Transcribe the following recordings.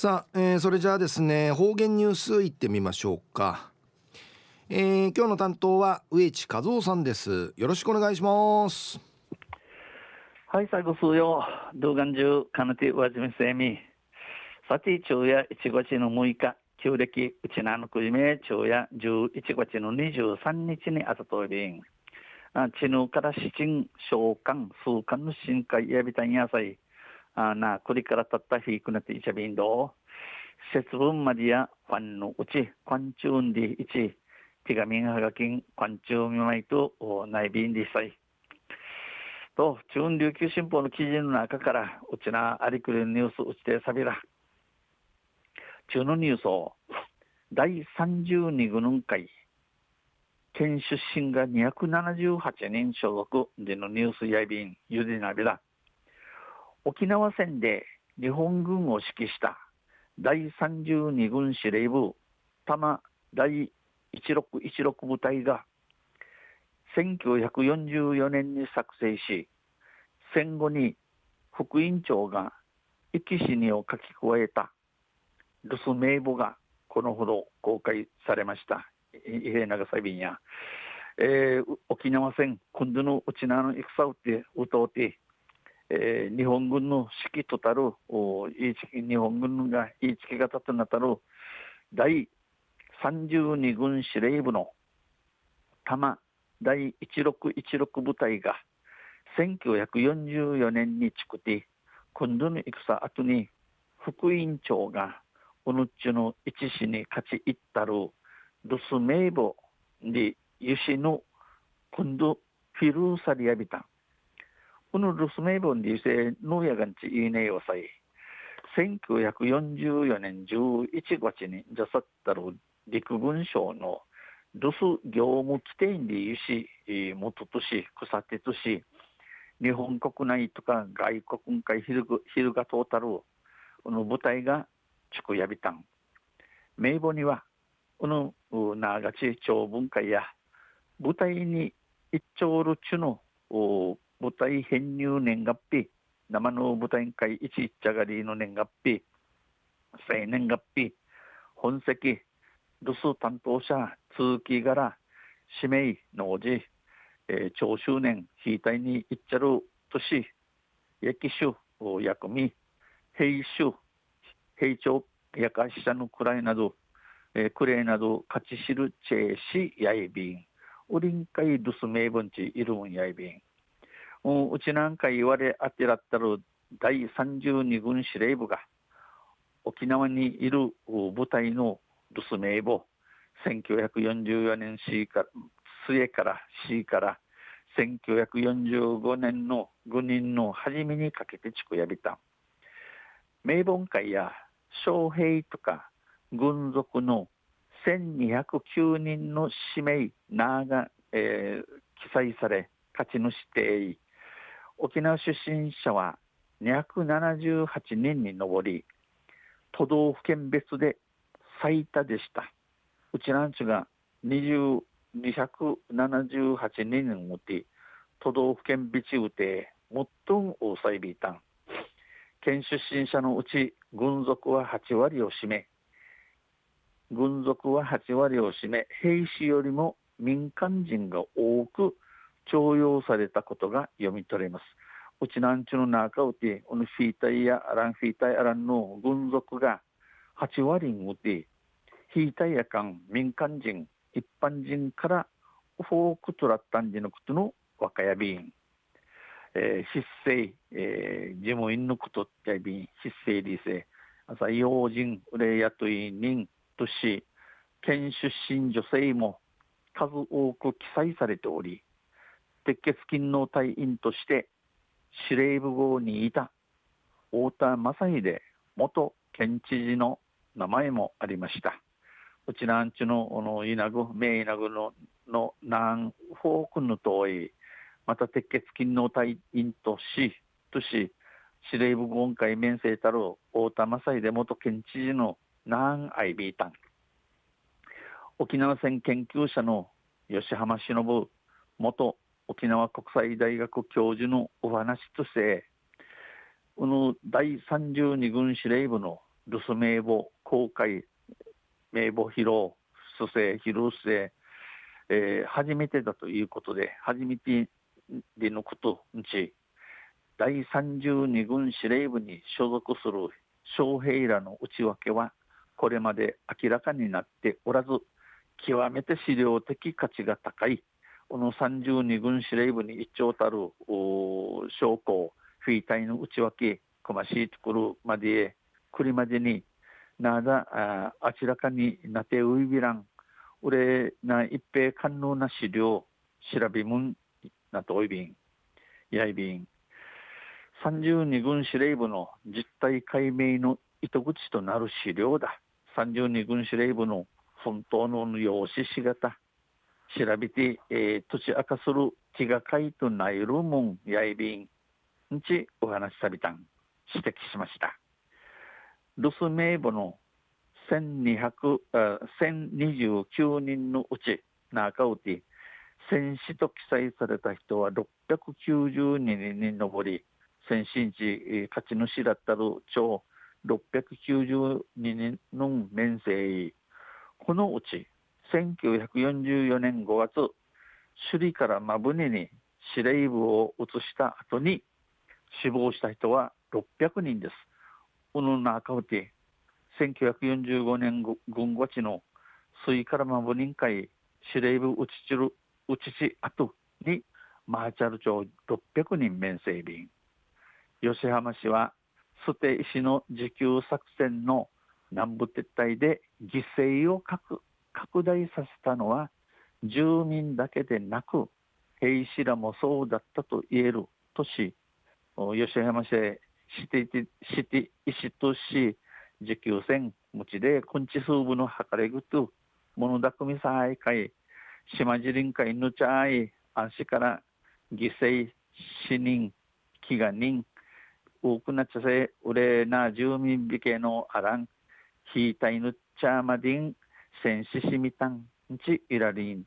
さあ、えー、それじゃあですね方言ニュースいってみましょうか、えー、今日の担当は植地和夫さんです。よろしくお願いします。はい最後数曜動画中かなてわじめせみさて昼夜1月の6日旧暦うちなのくじめ昼夜11月の23日にあたといびん知能から七鎮召喚数巻の深海やびたんやさあな、これからたったひくなっていちゃびんど。節分までや、ファンのうち、ファンチューンでいち、手紙ががきん、ファンチューンみまいと、内便でさい。と、中琉球新報の記事の中から、うちな、ありくるニュースうちてさびら。中のニュースを、第32軍会、県出身が278人所属でのニュースやびん、ゆでなびら。沖縄戦で日本軍を指揮した第32軍司令部多摩第1616部隊が1944年に作成し戦後に副委員長が生き死にを書き加えた留守名簿がこのほど公開されました。伊平長サビンや、えー、沖縄戦今度のうちなの戦うって歌うてえー、日本軍の指揮とたる日本軍が言いつけ方となたる第32軍司令部の多摩第1616部隊が1944年に作って今度の戦後に副委員長がおぬっちの一市に勝ち入ったる留守名簿で輸しの今度フィルーサリアビタン。この留守名簿にせのやがんちいいねよさい1944年11月にじゃさったる陸軍省の留守業務規定に輸し元とし草手とし日本国内とか外国会昼昼が通たるこの部隊が地やびたん名簿にはこのながち長文会や部隊に一丁るちの部隊編入年月日、生の部隊会一一茶がりの年月日、生年月日、本籍、留守担当者、通期柄、指名、農事、えー、長周年、引いたいに一っちゃる年、役種、役味、兵種、兵長、やかし者の位など、えー、クレイなど、勝ち知るチェーシ、やいびん、おりんかい留守名分地、いるんやいびん。うちなんか言われあてらったる第32軍司令部が沖縄にいる部隊の留守名簿1944年 C から末から C から1945年の軍人の初めにかけて地区やびた名簿会や将兵とか軍属の1209人の指名名が、えー、記載され勝ち主定沖縄出身者は278人に上り都道府県別で最多でした。うちなんちが278人をて都道府県ビチウテ最も多さいびいた。ん県出身者のうち軍属は8割を占め軍属は8割を占め兵士よりも民間人が多く徴用されたことが読み取れます。うちなんちゅの中うて、このフィータイやアランフィータイアランの軍属が8割んうて、フィータイやかん民間人、一般人からフォークトラッタンジのことの若やびん。えー、失勢、えー、事務員のことやびん、失勢理性、朝要人、うれ雇い人とし、県出身女性も数多く記載されており、鉄血勤労隊員として司令部号にいた太田正秀元県知事の名前もありました。うちなんちのの稲ぐ、名稲ぐのの南方区の遠い、また鉄血勤労隊員とし、とし、司令部号会面生たる太田正秀元県知事の南アイビータン。沖縄戦研究者の吉浜忍元沖縄国際大学教授のお話として、この第32軍司令部の留守名簿公開名簿披露不正披露不正、えー、初めてだということで初めてでのことにち第32軍司令部に所属する将兵らの内訳はこれまで明らかになっておらず極めて資料的価値が高い。この32軍司令部に一丁たる将校フィータイの内訳こましいところまでくりまでになだああちらかになてういびらんうれな一平官能な資料調べもんなとおいびんやいびん。32軍司令部の実態解明の糸口となる資料だ。32軍司令部の本当の用紙しがた調べて、えー、土地明かする気がかいとないるもんやいびん。んちお話しさびたん。指摘しました。留守名簿の1200あ1029人のうち中うて戦死と記載された人は692人に上り先進地勝ち主だったる超692人の面積。このうち1944年5月首里から真船に司令部を移した後に死亡した人は600人です。この中うて1945年軍ごちの水から真船会司令部移ちる移ち後にマーチャル町600人面積便吉浜市は捨て石の自給作戦の南部撤退で犠牲を拡大させたのは住民だけでなく兵士らもそうだったと言えるとし吉山市へしてして石とし自給船持ちでくんち数部の計れぐと物だくみさいかい島尻んかいぬちゃい安心から犠牲死人飢餓人多くなっちゃせうれな住民美形のあらんひいたいぬちゃまでん戦死しみたんちいらりん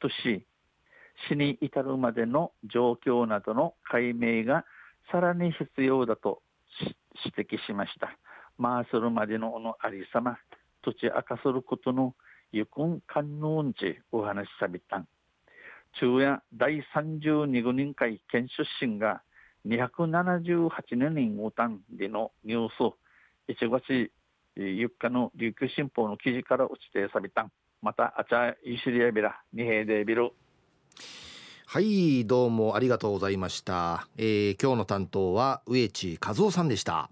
とし死に至るまでの状況などの解明がさらに必要だと指摘しました。まあするまでののありさま、土地明かすることのゆくんかんのんちお話しさびたん。昼夜第32軍人会県出身が278年おたんでのニュース、1月ゆっかの琉球新報の記事から落ちてさびたん。また、あちゃいしりやびら、二平でビル。はいどうもありがとうございました、えー、今日の担当は植地和夫さんでした